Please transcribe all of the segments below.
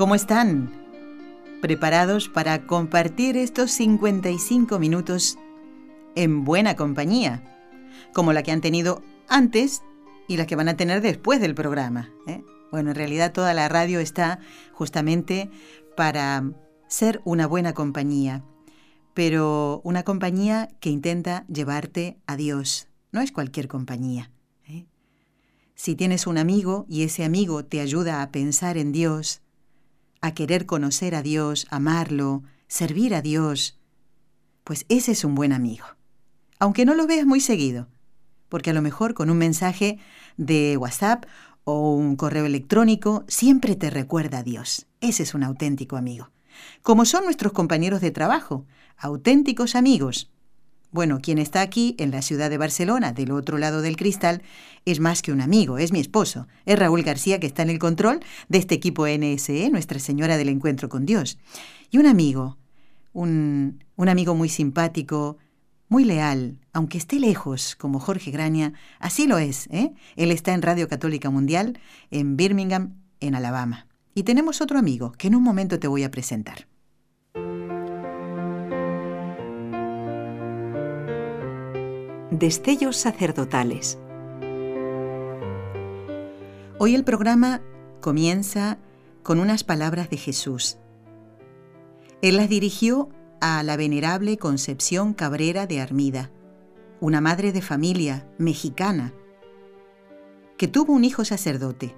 ¿Cómo están? ¿Preparados para compartir estos 55 minutos en buena compañía? Como la que han tenido antes y la que van a tener después del programa. ¿eh? Bueno, en realidad toda la radio está justamente para ser una buena compañía, pero una compañía que intenta llevarte a Dios. No es cualquier compañía. ¿eh? Si tienes un amigo y ese amigo te ayuda a pensar en Dios, a querer conocer a Dios, amarlo, servir a Dios, pues ese es un buen amigo. Aunque no lo veas muy seguido, porque a lo mejor con un mensaje de WhatsApp o un correo electrónico siempre te recuerda a Dios. Ese es un auténtico amigo. Como son nuestros compañeros de trabajo, auténticos amigos. Bueno, quien está aquí en la ciudad de Barcelona, del otro lado del cristal, es más que un amigo, es mi esposo. Es Raúl García que está en el control de este equipo NSE, Nuestra Señora del Encuentro con Dios. Y un amigo, un, un amigo muy simpático, muy leal, aunque esté lejos, como Jorge Graña, así lo es. ¿eh? Él está en Radio Católica Mundial, en Birmingham, en Alabama. Y tenemos otro amigo que en un momento te voy a presentar. Destellos sacerdotales. Hoy el programa comienza con unas palabras de Jesús. Él las dirigió a la venerable Concepción Cabrera de Armida, una madre de familia mexicana que tuvo un hijo sacerdote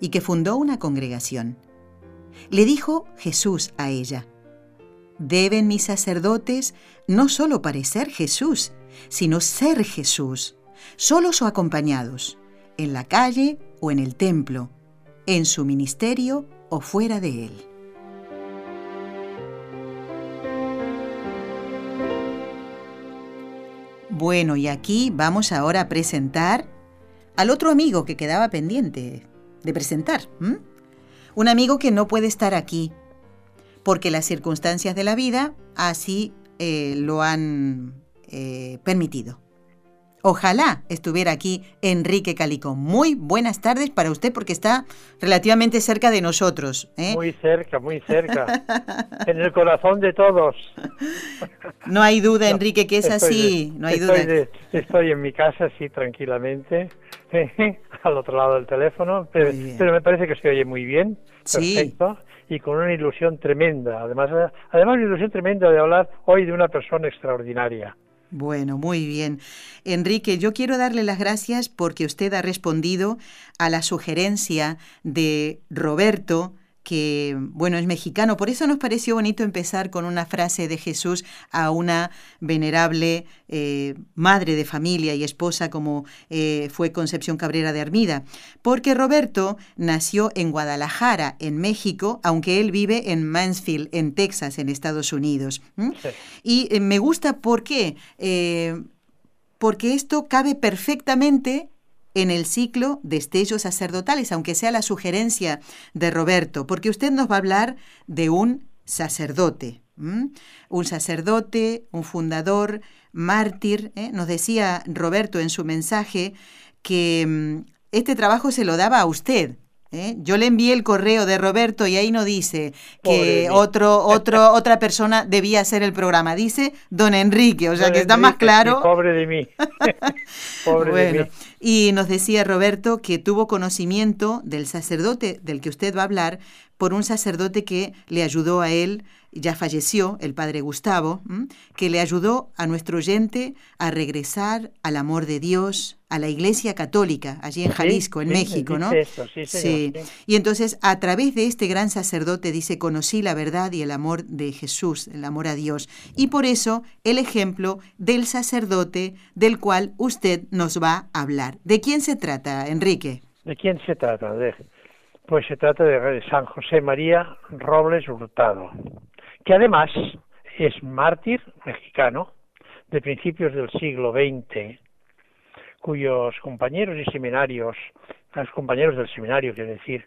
y que fundó una congregación. Le dijo Jesús a ella, deben mis sacerdotes no solo parecer Jesús, sino ser Jesús, solos o acompañados, en la calle o en el templo, en su ministerio o fuera de él. Bueno, y aquí vamos ahora a presentar al otro amigo que quedaba pendiente de presentar. Un amigo que no puede estar aquí porque las circunstancias de la vida así eh, lo han eh, permitido. Ojalá estuviera aquí Enrique Calico. Muy buenas tardes para usted porque está relativamente cerca de nosotros. ¿eh? Muy cerca, muy cerca. en el corazón de todos. No hay duda, Enrique, que es así. no hay estoy duda. estoy en mi casa, sí, tranquilamente, al otro lado del teléfono, pero, me parece que se oye muy bien. Perfecto. Y con una ilusión tremenda. Además, además, una ilusión tremenda de hablar hoy de una persona extraordinaria. Bueno, muy bien. Enrique, yo quiero darle las gracias porque usted ha respondido a la sugerencia de Roberto que, bueno, es mexicano. Por eso nos pareció bonito empezar con una frase de Jesús a una venerable eh, madre de familia y esposa como eh, fue Concepción Cabrera de Armida. Porque Roberto nació en Guadalajara, en México, aunque él vive en Mansfield, en Texas, en Estados Unidos. Y eh, me gusta, ¿por qué? porque esto cabe perfectamente en el ciclo de estellos sacerdotales, aunque sea la sugerencia de Roberto, porque usted nos va a hablar de un sacerdote, un sacerdote, un fundador, mártir. ¿eh? Nos decía Roberto en su mensaje que mm, este trabajo se lo daba a usted, ¿eh? Yo le envié el correo de Roberto y ahí no dice que otro, otro, otra persona debía hacer el programa. Dice don Enrique, o sea que está más claro. Pobre de mí. pobre bueno, de mí. Y nos decía Roberto que tuvo conocimiento del sacerdote del que usted va a hablar por un sacerdote que le ayudó a él ya falleció el padre Gustavo, que le ayudó a nuestro oyente a regresar al amor de Dios, a la Iglesia Católica, allí en Jalisco, en México, ¿no? sí, sí. Y entonces, a través de este gran sacerdote, dice, conocí la verdad y el amor de Jesús, el amor a Dios. Y por eso, el ejemplo del sacerdote del cual usted nos va a hablar. ¿De quién se trata, Enrique? ¿De quién se trata? Pues se trata de San José María Robles Hurtado, que además es mártir mexicano de principios del siglo XX, cuyos compañeros y seminarios, los compañeros del seminario, quiero decir,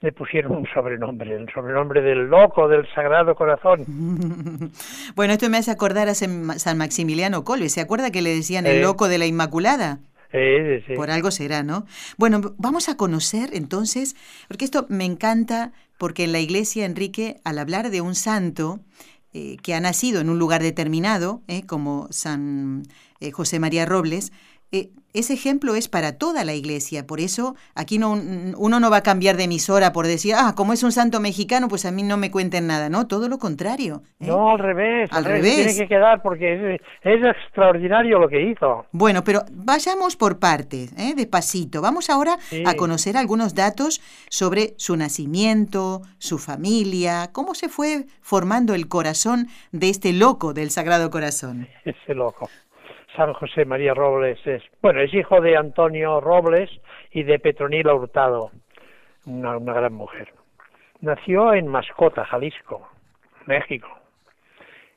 le pusieron un sobrenombre, el sobrenombre del loco del Sagrado Corazón. bueno, esto me hace acordar a San Maximiliano Colbe. ¿Se acuerda que le decían el loco de la Inmaculada? Por algo será, ¿no? Bueno, vamos a conocer entonces, porque esto me encanta, porque en la iglesia, Enrique, al hablar de un santo eh, que ha nacido en un lugar determinado, eh, como San eh, José María Robles, eh, ese ejemplo es para toda la iglesia, por eso aquí no, uno no va a cambiar de emisora por decir, ah, como es un santo mexicano, pues a mí no me cuenten nada, no, todo lo contrario. ¿eh? No, al revés, al revés. Tiene que quedar porque es, extraordinario lo que hizo. Bueno, pero vayamos por partes, ¿eh? despacito. Vamos ahora a conocer algunos datos sobre su nacimiento, su familia, cómo se fue formando el corazón de este loco del Sagrado Corazón. Ese loco. San José María Robles es, bueno, es hijo de Antonio Robles y de Petronila Hurtado, una, una gran mujer. Nació en Mascota, Jalisco, México,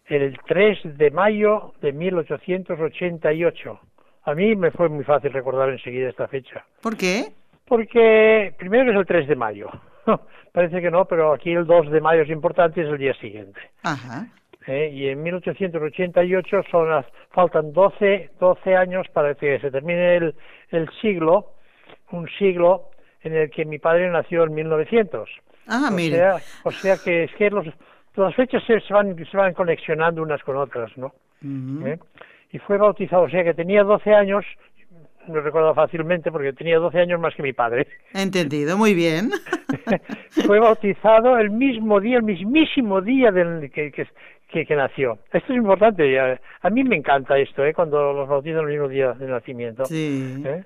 el 3 de mayo de 1888. A mí me fue muy fácil recordar enseguida esta fecha. ¿Por qué? Porque primero es el 3 de mayo. Parece que no, pero aquí el 2 de mayo es importante, es el día siguiente. Ajá. ¿Eh? y en 1888 son las, faltan 12, 12 años para que se termine el, el siglo, un siglo en el que mi padre nació en 1900. Ah, o mire. Sea, o sea que es que los, las fechas se, van, se van conexionando unas con otras, ¿no? ¿Eh? Y fue bautizado, o sea que tenía 12 años lo recuerdo fácilmente porque tenía 12 años más que mi padre. Entendido, muy bien. Fue bautizado el mismo día, el mismísimo día del que, que, que, nació. Esto es importante. A, mí me encanta esto, ¿eh? cuando los bautizan el mismo día de nacimiento. Sí. ¿eh?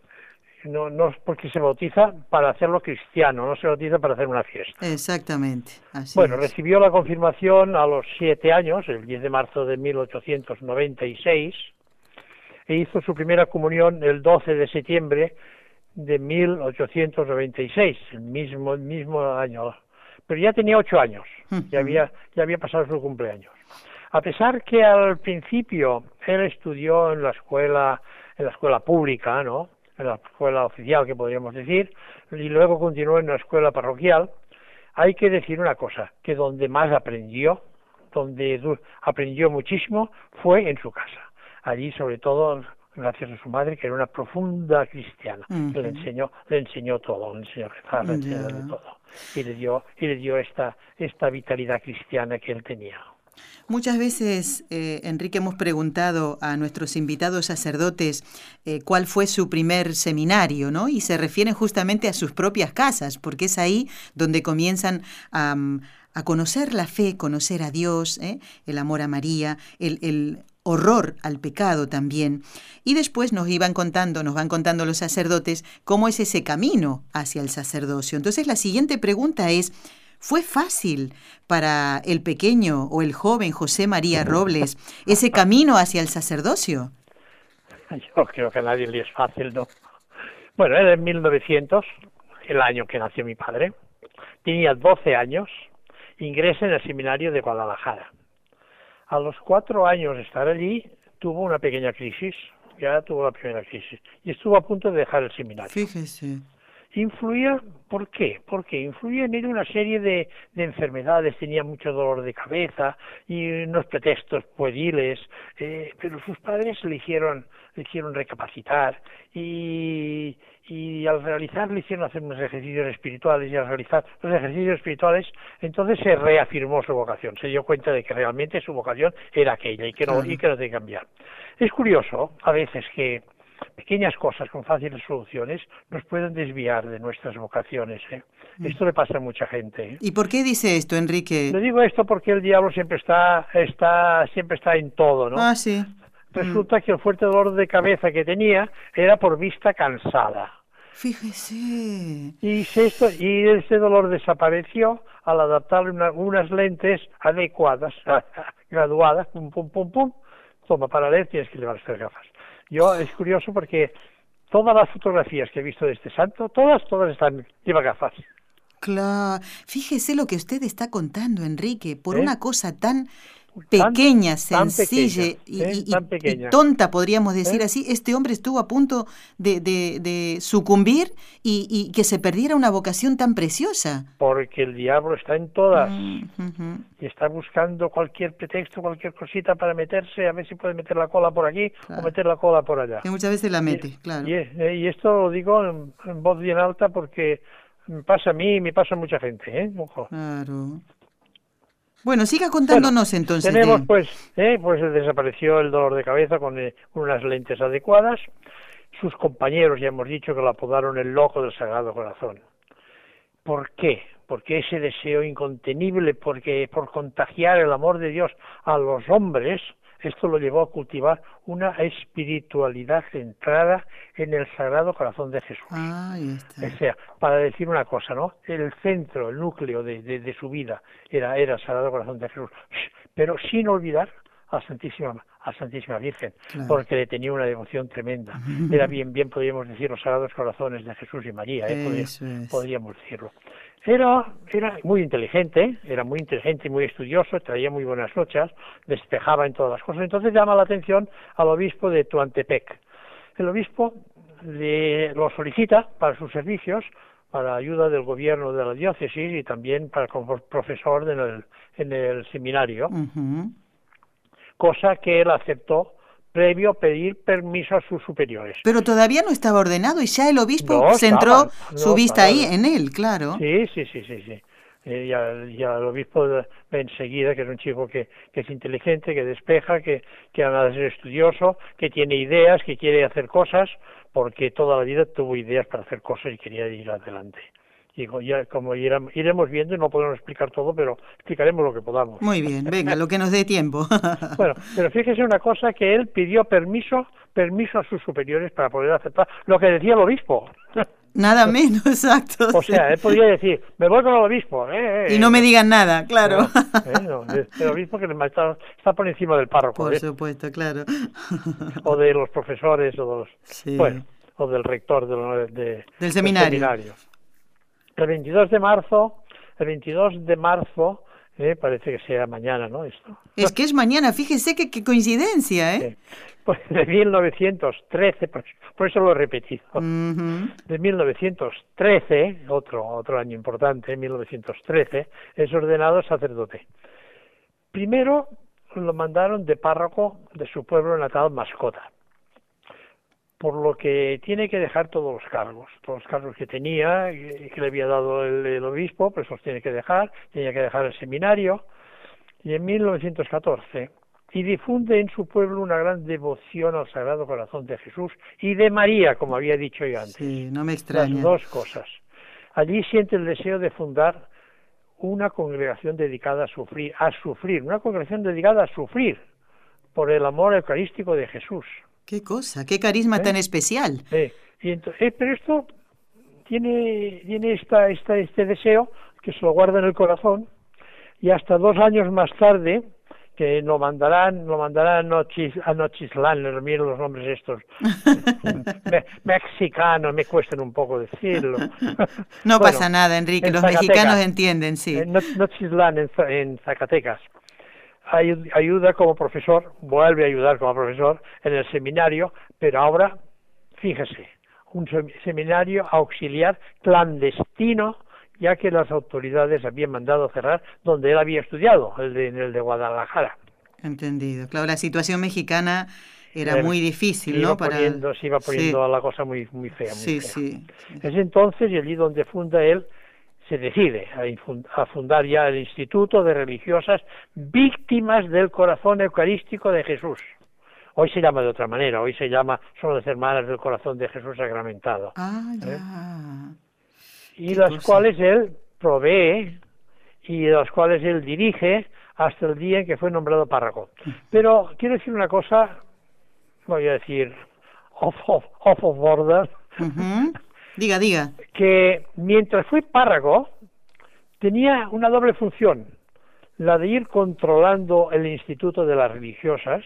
No, no es porque se bautiza para hacerlo cristiano, no se bautiza para hacer una fiesta. Exactamente. bueno, recibió la confirmación a los siete años, el 10 de marzo de 1896 e hizo su primera comunión el 12 de septiembre de 1896, el mismo, el mismo año. Pero ya tenía ocho años, ya había, ya había pasado su cumpleaños. A pesar que al principio él estudió en la escuela, en la escuela pública, ¿no? En la escuela oficial, que podríamos decir, y luego continuó en la escuela parroquial, hay que decir una cosa, que donde más aprendió, donde aprendió muchísimo, fue en su casa. Allí sobre todo gracias a su madre que era una profunda cristiana. Que le enseñó le enseñó todo le enseñó a rezar le enseñó de todo. Y le dio y le dio esta esta vitalidad cristiana que él tenía Muchas veces, eh, Enrique, hemos preguntado a nuestros invitados sacerdotes eh, cuál fue su primer seminario, ¿no? Y se refieren justamente a sus propias casas, porque es ahí donde comienzan a, a conocer la fe, conocer a Dios, ¿eh? el amor a María, el, el horror al pecado también. Y después nos iban contando, nos van contando los sacerdotes cómo es ese camino hacia el sacerdocio. Entonces la siguiente pregunta es, ¿fue fácil para el pequeño o el joven José María Robles ese camino hacia el sacerdocio? Yo creo que a nadie le es fácil, ¿no? Bueno, era en 1900, el año que nació mi padre. Tenía 12 años, ingresa en el seminario de Guadalajara a los cuatro años de estar allí, tuvo una pequeña crisis, ya tuvo la primera crisis, y estuvo a punto de dejar el seminario. Fíjese. Influía, ¿por qué? Porque influía en él una serie de, de enfermedades, tenía mucho dolor de cabeza y unos pretextos pueriles, eh, pero sus padres le hicieron, le hicieron recapacitar y, y al realizar le hicieron hacer unos ejercicios espirituales y al realizar los ejercicios espirituales entonces se reafirmó su vocación, se dio cuenta de que realmente su vocación era aquella y que no, y que no tenía que cambiar. Es curioso a veces que pequeñas cosas con fáciles soluciones nos pueden desviar de nuestras vocaciones. ¿eh? Mm. Esto le pasa a mucha gente. ¿eh? ¿Y por qué dice esto, Enrique? Le digo esto porque el diablo siempre está, está, siempre está en todo, ¿no? Ah, sí. Resulta que el fuerte dolor de cabeza que tenía era por vista cansada. Fíjese. Y, esto, y ese dolor desapareció al adaptarle unas lentes adecuadas, graduadas, pum, pum, pum, pum. Toma, para leer tienes que llevar estas gafas. Yo, es curioso porque todas las fotografías que he visto de este santo, todas, todas están, lleva gafas. Claro, fíjese lo que usted está contando, Enrique, por ¿Eh? una cosa tan pequeña, sencilla, y, tonta, podríamos decir ¿Eh? así, este hombre estuvo a punto de, sucumbir y, que se perdiera una vocación tan preciosa. Porque el diablo está en todas mm, y está buscando cualquier pretexto, cualquier cosita para meterse, a ver si puede meter la cola por aquí o meter la cola por allá. Que muchas veces la mete, claro. Eh, y, esto lo digo en, voz bien alta porque me pasa a mí y me pasa a mucha gente, ¿eh? Claro. Bueno, siga contándonos entonces. Tenemos pues, eh, pues desapareció el dolor de cabeza con eh, unas lentes adecuadas. Sus compañeros ya hemos dicho que lo apodaron el loco del Sagrado Corazón. ¿Por qué? Porque ese deseo incontenible, porque por contagiar el amor de Dios a los hombres, esto lo llevó a cultivar una espiritualidad centrada en el Sagrado Corazón de Jesús. O sea, para decir una cosa, ¿no? El centro, el núcleo de, su vida era, era el Sagrado Corazón de Jesús, pero sin olvidar a Santísima, a Santísima Virgen, porque le tenía una devoción tremenda. Era bien, bien podríamos decir los Sagrados Corazones de Jesús y María, ¿eh? podríamos decirlo. Era, era muy inteligente, era muy inteligente y muy estudioso, traía muy buenas noches, despejaba en todas las cosas. Entonces llama la atención al obispo de Tuantepec. El obispo le, lo solicita para sus servicios, para ayuda del gobierno de la diócesis y también para como profesor en el, en el seminario, cosa que él aceptó previo pedir permiso a sus superiores. Pero todavía no estaba ordenado y ya el obispo centró su vista ahí en él, claro. Sí, sí, sí, sí, sí. Eh, ya, ya, el obispo ve enseguida que es un chico que, que es inteligente, que despeja, que, que además es estudioso, que tiene ideas, que quiere hacer cosas, porque toda la vida tuvo ideas para hacer cosas y quería ir adelante. Y ya, como iremos viendo, y no podemos explicar todo, pero explicaremos lo que podamos. Muy bien, venga, lo que nos dé tiempo. bueno, pero fíjese una cosa, que él pidió permiso, permiso a sus superiores para poder aceptar lo que decía el obispo. Nada menos, exacto. O sea, él podía decir, me voy con el obispo. Eh, eh, y no me digan nada, claro. Eh, el obispo que está, está, por encima del párroco. Por supuesto, claro. o de los profesores, o, los, sí. bueno, o del rector de, del seminario. El 22 de marzo, el 22 de marzo, eh, parece que sea mañana, ¿no? Esto. Es que es mañana, fíjese qué coincidencia, ¿eh? Pues de 1913, por, eso lo he repetido. De 1913, otro, otro año importante, 1913, es ordenado sacerdote. Primero lo mandaron de párroco de su pueblo natal, Mascota por lo que tiene que dejar todos los cargos, todos los cargos que tenía y que le había dado el, obispo, pues los tiene que dejar, tenía que dejar el seminario, y en 1914, y difunde en su pueblo una gran devoción al Sagrado Corazón de Jesús y de María, como había dicho yo antes. Sí, no me extraña. Las dos cosas. Allí siente el deseo de fundar una congregación dedicada a sufrir, a sufrir, una congregación dedicada a sufrir por el amor eucarístico de Jesús. Qué cosa, qué carisma tan ¿Eh? especial. Sí, eh, pero esto tiene, tiene esta, esta, este deseo que se lo guarda en el corazón y hasta dos años más tarde que lo mandarán, lo mandarán a, Nochislán, miren los nombres estos, mexicanos, me cuestan un poco decirlo. no pasa nada, Enrique, los mexicanos entienden, sí. En Nochislán, en Zacatecas ayuda como profesor, vuelve a ayudar como profesor en el seminario, pero ahora, fíjese, un seminario auxiliar clandestino, ya que las autoridades habían mandado cerrar donde él había estudiado, el de, el de Guadalajara. Entendido. Claro, la situación mexicana era muy difícil, ¿no? Para... se iba poniendo la cosa muy, muy fea. Muy sí, sí. Es entonces, y allí donde funda él se decide a fundar ya el Instituto de Religiosas Víctimas del Corazón Eucarístico de Jesús. Hoy se llama de otra manera, hoy se llama solo las Hermanas del Corazón de Jesús Sacramentado. Ah, ¿Eh? Y las cuales él provee y las cuales él dirige hasta el día en que fue nombrado párroco. Pero quiero decir una cosa, voy a decir off of, off of border, Diga, diga. Que mientras fue párrago, tenía una doble función, la de ir controlando el instituto de las religiosas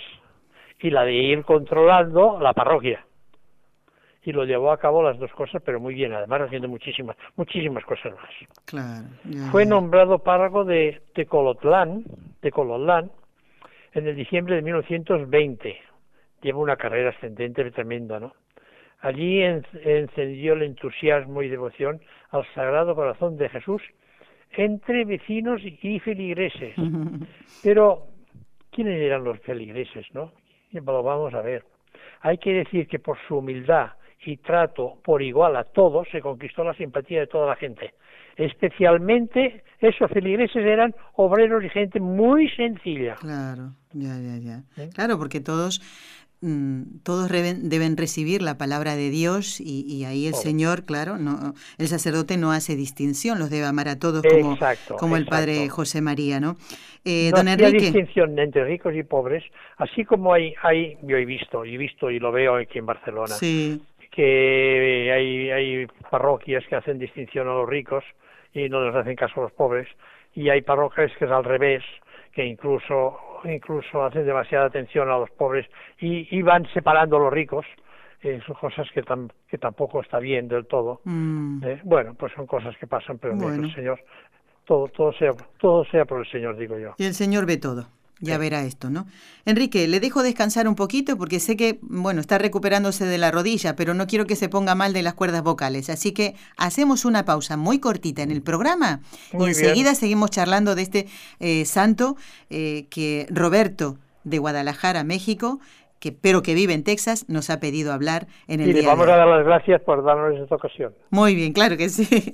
y la de ir controlando la parroquia. y lo llevó a cabo las dos cosas, pero muy bien, además haciendo muchísimas, muchísimas cosas más. Claro, Fue nombrado párroco de Tecolotlán, Tecolotlán, en el diciembre de 1920. Lleva una carrera ascendente tremenda, ¿no? Allí encendió el entusiasmo y devoción al Sagrado Corazón de Jesús entre vecinos y feligreses. Pero, ¿quiénes eran los feligreses, no? Lo vamos a ver. Hay que decir que por su humildad y trato por igual a todos se conquistó la simpatía de toda la gente. Especialmente esos feligreses eran obreros y gente muy sencilla. Claro, ya, ya, ya. ¿Eh? Claro, porque todos todos deben, recibir la palabra de Dios y, ahí el Señor, claro, no, el sacerdote no hace distinción, los debe amar a todos como, como el Padre José María, ¿no? Eh, don Enrique. distinción entre ricos y pobres, así como hay, hay, yo he visto, he visto y lo veo aquí en Barcelona, que hay, hay parroquias que hacen distinción a los ricos y no les hacen caso a los pobres, y hay parroquias que es al revés, que incluso incluso hacen demasiada atención a los pobres y, van separando a los ricos. Eh, son cosas que, que tampoco está bien del todo. Mm. Eh, bueno, pues son cosas que pasan, pero el Señor, todo, todo, sea, todo sea por el Señor, digo yo. Y el Señor ve todo. Ya verá esto, ¿no? Enrique, le dejo descansar un poquito porque sé que, bueno, está recuperándose de la rodilla, pero no quiero que se ponga mal de las cuerdas vocales. Así que hacemos una pausa muy cortita en el programa y enseguida seguimos charlando de este eh, santo eh, que Roberto de Guadalajara, México, que, pero que vive en Texas, nos ha pedido hablar en el y le vamos a dar las gracias por darnos esta ocasión. Muy bien, claro que sí.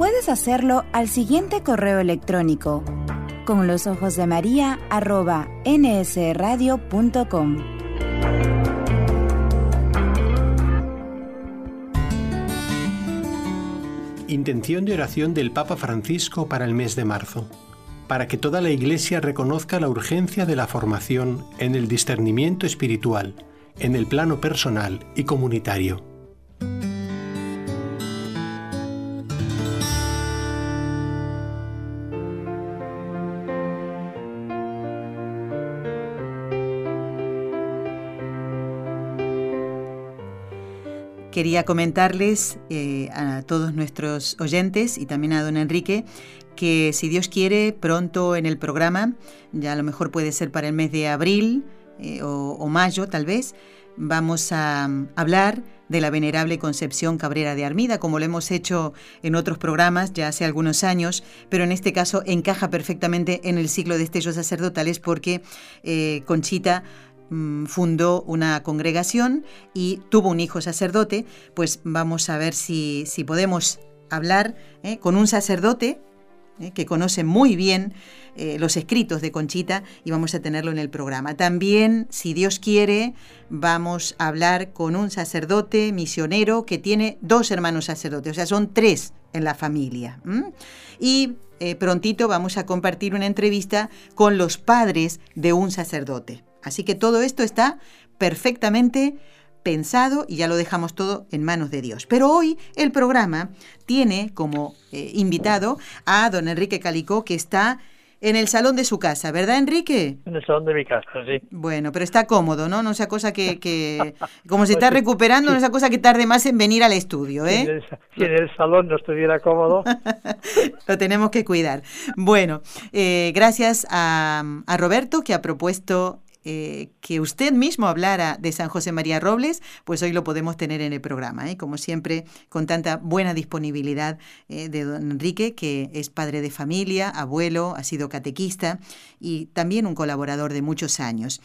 Puedes hacerlo al siguiente correo electrónico con los ojos de María arroba nsradio.com. Intención de oración del Papa Francisco para el mes de marzo, para que toda la Iglesia reconozca la urgencia de la formación en el discernimiento espiritual, en el plano personal y comunitario quería comentarles eh, a todos nuestros oyentes y también a don Enrique que si Dios quiere, pronto en el programa, ya a lo mejor puede ser para el mes de abril eh, o, mayo tal vez, vamos a um, hablar de la venerable Concepción Cabrera de Armida, como lo hemos hecho en otros programas ya hace algunos años, pero en este caso encaja perfectamente en el ciclo de estellos sacerdotales porque eh, Conchita Mm, fundó una congregación y tuvo un hijo sacerdote, pues vamos a ver si, podemos hablar ¿eh? con un sacerdote ¿eh? que conoce muy bien eh, los escritos de Conchita y vamos a tenerlo en el programa. También, si Dios quiere, vamos a hablar con un sacerdote misionero que tiene dos hermanos sacerdotes, o sea, son tres en la familia. Y prontito vamos a compartir una entrevista con los padres de un sacerdote. Así que todo esto está perfectamente pensado y ya lo dejamos todo en manos de Dios. Pero hoy el programa tiene como eh, invitado a don Enrique Calicó, que está en el salón de su casa, ¿verdad, Enrique? En el salón de mi casa, sí. Bueno, pero está cómodo, ¿no? No sea cosa que, que como se está recuperando, no sea cosa que tarde más en venir al estudio, ¿eh? Si en el, salón no estuviera cómodo. Lo tenemos que cuidar. Bueno, eh, gracias a, a Roberto, que ha propuesto eh, que usted mismo hablara de San José María Robles, pues hoy lo podemos tener en el programa, ¿eh? como siempre, con tanta buena disponibilidad eh, de don Enrique, que es padre de familia, abuelo, ha sido catequista y también un colaborador de muchos años.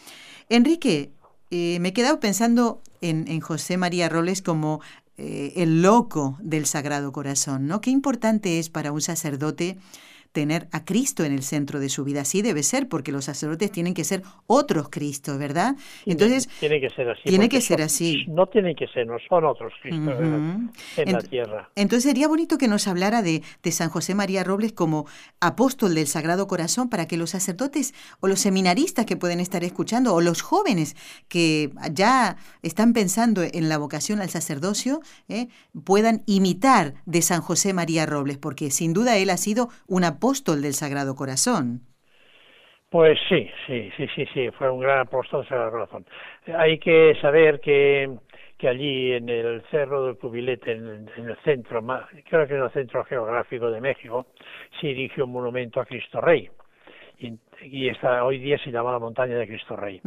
Enrique, me he quedado pensando en, en José María Robles como el loco del Sagrado Corazón, ¿no? Qué importante es para un sacerdote tener a Cristo en el centro de su vida. Así debe ser, porque los sacerdotes tienen que ser otros Cristos, ¿verdad? Entonces, tiene que ser así. Tiene que ser así. No tienen que ser, no son otros Cristos en, la tierra. Entonces sería bonito que nos hablara de, de San José María Robles como apóstol del Sagrado Corazón para que los sacerdotes o los seminaristas que pueden estar escuchando o los jóvenes que ya están pensando en la vocación al sacerdocio ¿eh? puedan imitar de San José María Robles, porque sin duda él ha sido un apóstol del Sagrado Corazón. Pues sí, sí, sí, sí, sí, fue un gran apóstol del Sagrado Corazón. Hay que saber que, que allí en el Cerro del Cubilete, en, el centro, creo que en el centro geográfico de México, se erigió un monumento a Cristo Rey. Y, hoy día se llama la montaña de Cristo Rey.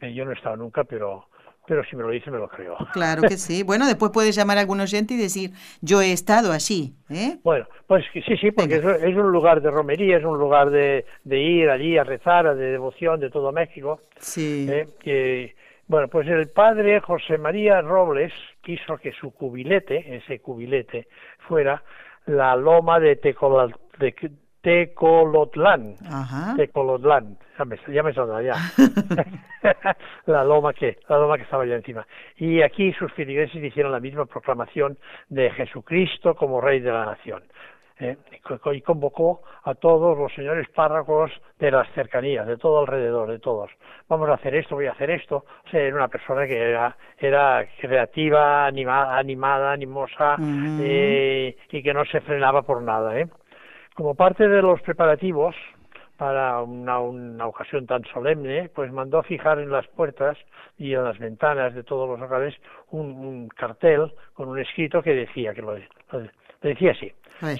Eh, yo no he estado nunca, pero pero si me lo dice me lo creo. Claro que sí. Bueno, después puedes llamar a algún oyente y decir, yo he estado allí. ¿eh? Bueno, pues sí, sí, porque es, un lugar de romería, es un lugar de, de, ir allí a rezar, de devoción de todo México. Sí. ¿eh? Que, bueno, pues el padre José María Robles quiso que su cubilete, ese cubilete, fuera la loma de, Tecolal, de, Tecolotlán. Ajá. Tecolotlán. Ya me, ya me ya. la loma que la loma que estaba allá encima. Y aquí sus feligreses hicieron la misma proclamación de Jesucristo como Rey de la Nación. ¿eh? y convocó a todos los señores párrocos de las cercanías, de todo alrededor, de todos. Vamos a hacer esto, voy a hacer esto. O sea, era una persona que era, era creativa, animada, animada animosa eh, y que no se frenaba por nada. ¿eh? Como parte de los preparativos para una, ocasión tan solemne, pues mandó fijar en las puertas y en las ventanas de todos los hogares un, cartel con un escrito que decía que lo, decía así: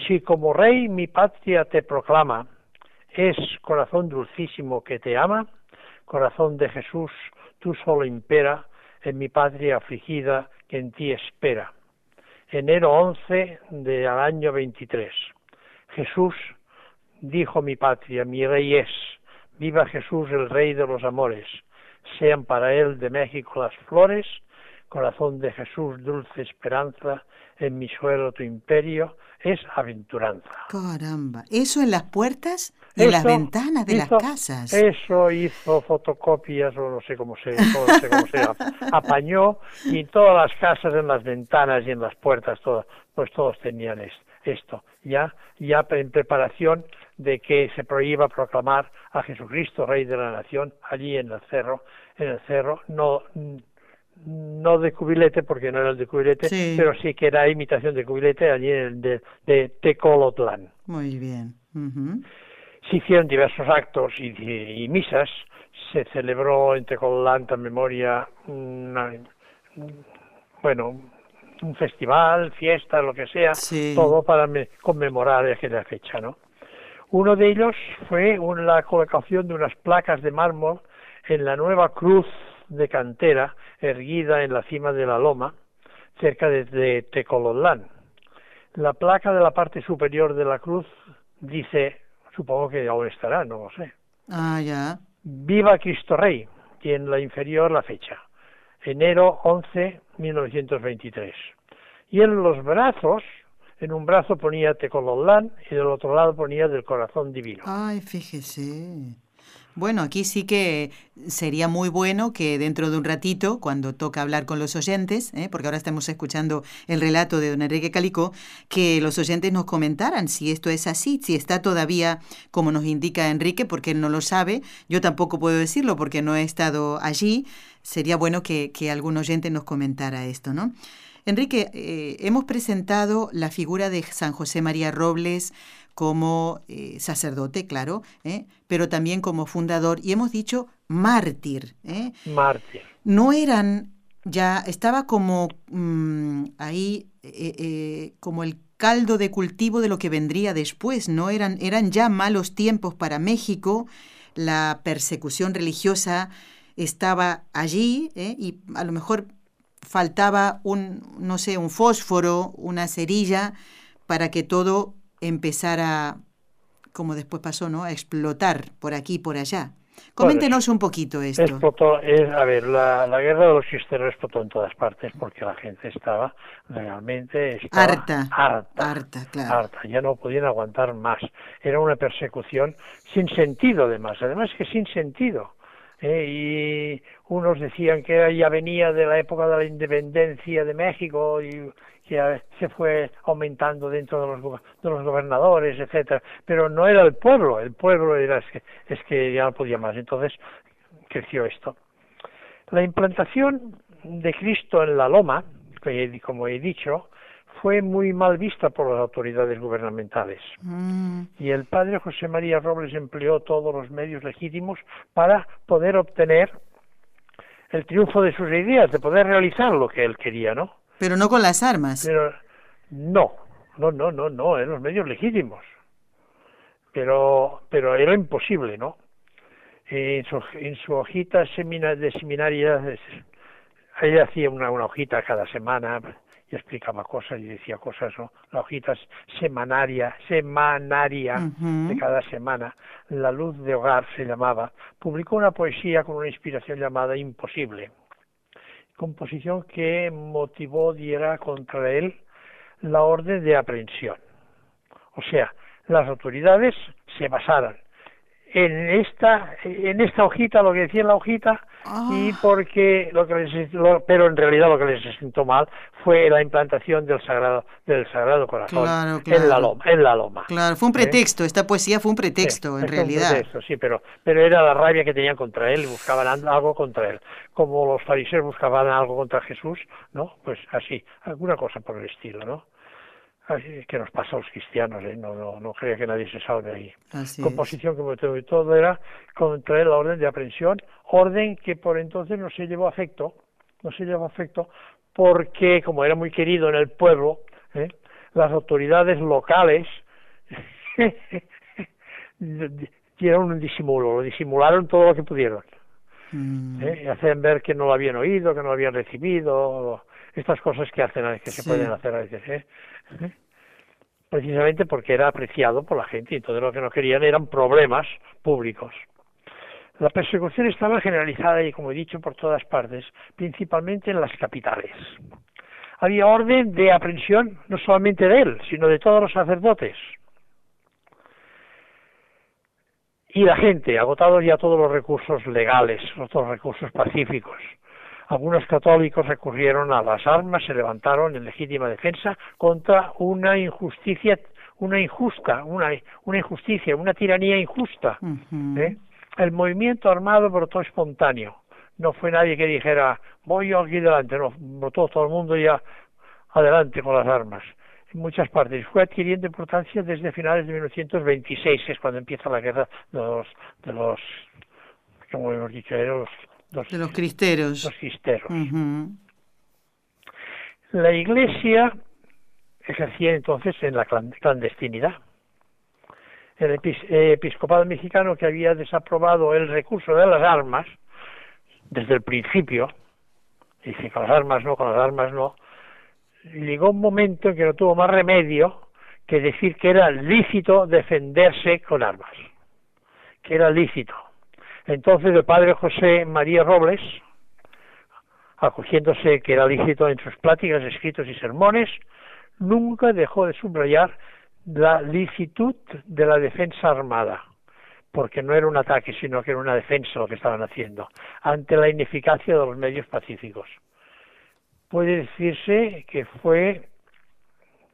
si como rey mi patria te proclama, es corazón dulcísimo que te ama, corazón de Jesús, tú solo impera en mi patria afligida que en ti espera. Enero 11 del año 23. Jesús, dijo mi patria, mi rey es, viva Jesús el rey de los amores, sean para él de México las flores, corazón de Jesús, dulce esperanza, en mi suelo tu imperio, es aventuranza. Caramba, ¿eso en las puertas y en las ventanas de las casas? Eso hizo fotocopias o no sé cómo se, no sé cómo se apañó y todas las casas en las ventanas y en las puertas, todas, pues todos tenían esto esto, ya, ya en preparación de que se prohíba proclamar a Jesucristo, Rey de la Nación, allí en el cerro, en el cerro, no, no de cubilete, porque no era el de cubilete, pero sí que era imitación de cubilete allí en el de, de Tecolotlán. Muy bien. Se hicieron diversos actos y, misas, se celebró en Tecolotlán en memoria una, bueno, un festival, fiesta, lo que sea, todo para conmemorar aquella fecha, ¿no? Uno de ellos fue la colocación de unas placas de mármol en la nueva cruz de cantera erguida en la cima de la loma, cerca de, de Tecolotlán. La placa de la parte superior de la cruz dice, supongo que aún estará, no lo sé. Ah, ya. Viva Cristo Rey, y en la inferior la fecha enero 11, 1923. Y en los brazos, en un brazo ponía Tecolotlán y del otro lado ponía del corazón divino. Ay, fíjese. Bueno, aquí sí que sería muy bueno que dentro de un ratito, cuando toca hablar con los oyentes, ¿eh? porque ahora estamos escuchando el relato de don Enrique Calicó, que los oyentes nos comentaran si esto es así, si está todavía como nos indica Enrique, porque él no lo sabe. Yo tampoco puedo decirlo porque no he estado allí. Sería bueno que, algún oyente nos comentara esto, ¿no? Enrique, eh, hemos presentado la figura de San José María Robles como eh, sacerdote, claro, ¿eh? pero también como fundador, y hemos dicho mártir. ¿eh? Mártir. No eran, ya estaba como mm, ahí, como el caldo de cultivo de lo que vendría después, ¿no? Eran, eran ya malos tiempos para México, la persecución religiosa estaba allí, y a lo mejor faltaba un, no sé, un fósforo, una cerilla, para que todo empezar a, como después pasó, ¿no? A explotar por aquí y por allá. Coméntenos un poquito esto. Explotó, a ver, la, guerra de los cristeros explotó en todas partes porque la gente estaba realmente harta, harta, harta, claro. harta, ya no podían aguantar más. Era una persecución sin sentido, además, además que sin sentido. ¿eh? y unos decían que ya venía de la época de la independencia de México y que se fue aumentando dentro de los, de los gobernadores, etcétera, pero no era el pueblo, el pueblo era es que, es que ya no podía más, entonces creció esto. La implantación de Cristo en la Loma, como he dicho, fue muy mal vista por las autoridades gubernamentales. Mm. Y el padre José María Robles empleó todos los medios legítimos para poder obtener el triunfo de sus ideas, de poder realizar lo que él quería, ¿no? Pero no con las armas. Pero no, no, no, no, no, en los medios legítimos. Pero, pero era imposible, ¿no? En su, en su hojita de seminaria, ella hacía una, una hojita cada semana y explicaba cosas y decía cosas, ¿no? La hojita semanaria, semanaria de cada semana, La luz de hogar se llamaba, publicó una poesía con una inspiración llamada Imposible composición que motivó, diera contra él la orden de aprehensión. O sea, las autoridades se basaron en esta en esta hojita lo que decía en la hojita y ah. porque lo que les, pero en realidad lo que les sentó mal fue la implantación del sagrado del sagrado corazón en la loma en la loma claro fue un ¿Eh? pretexto esta poesía fue un pretexto en realidad un pretexto, sí pero pero era la rabia que tenían contra él y buscaban algo contra él. Como los fariseos buscaban algo contra Jesús no pues así alguna cosa por el estilo no que nos pasa a los cristianos, ¿eh? no, no, no creo que nadie se salve ahí. Composición, como todo, era contraer la orden de aprehensión, orden que por entonces no se llevó a efecto, no se llevó a efecto porque, como era muy querido en el pueblo, ¿eh? las autoridades locales dieron un disimulo, lo disimularon todo lo que pudieron. Mm. ¿eh? Hacen ver que no lo habían oído, que no lo habían recibido, estas cosas que hacen que se pueden hacer a veces ¿eh? Precisamente porque era apreciado por la gente y todo lo que no querían eran problemas públicos. La persecución estaba generalizada y como he dicho por todas partes principalmente en las capitales. Había orden de aprehensión no solamente de él sino de todos los sacerdotes. Y la gente, agotados ya todos los recursos legales, los recursos pacíficos, algunos católicos recurrieron a las armas, se levantaron en legítima defensa contra una injusticia, una injusta, una, una injusticia, una tiranía injusta. ¿eh? El movimiento armado brotó espontáneo. No fue nadie que dijera, voy yo aquí delante, no, brotó todo el mundo ya adelante con las armas en muchas partes. Fue adquiriendo importancia desde finales de 1926, que es cuando empieza la guerra de los, de los como hemos dicho, de los de los cristeros. Los cristeros. La iglesia ejercía entonces en la clandestinidad. El episcopado mexicano que había desaprobado el recurso de las armas desde el principio, dice con las armas no, con las armas no, llegó un momento en que no tuvo más remedio que decir que era lícito defenderse con armas, que era lícito. Entonces el padre José María Robles, acogiéndose que era lícito en sus pláticas, escritos y sermones, nunca dejó de subrayar la licitud de la defensa armada, porque no era un ataque, sino que era una defensa lo que estaban haciendo, ante la ineficacia de los medios pacíficos. Puede decirse que fue,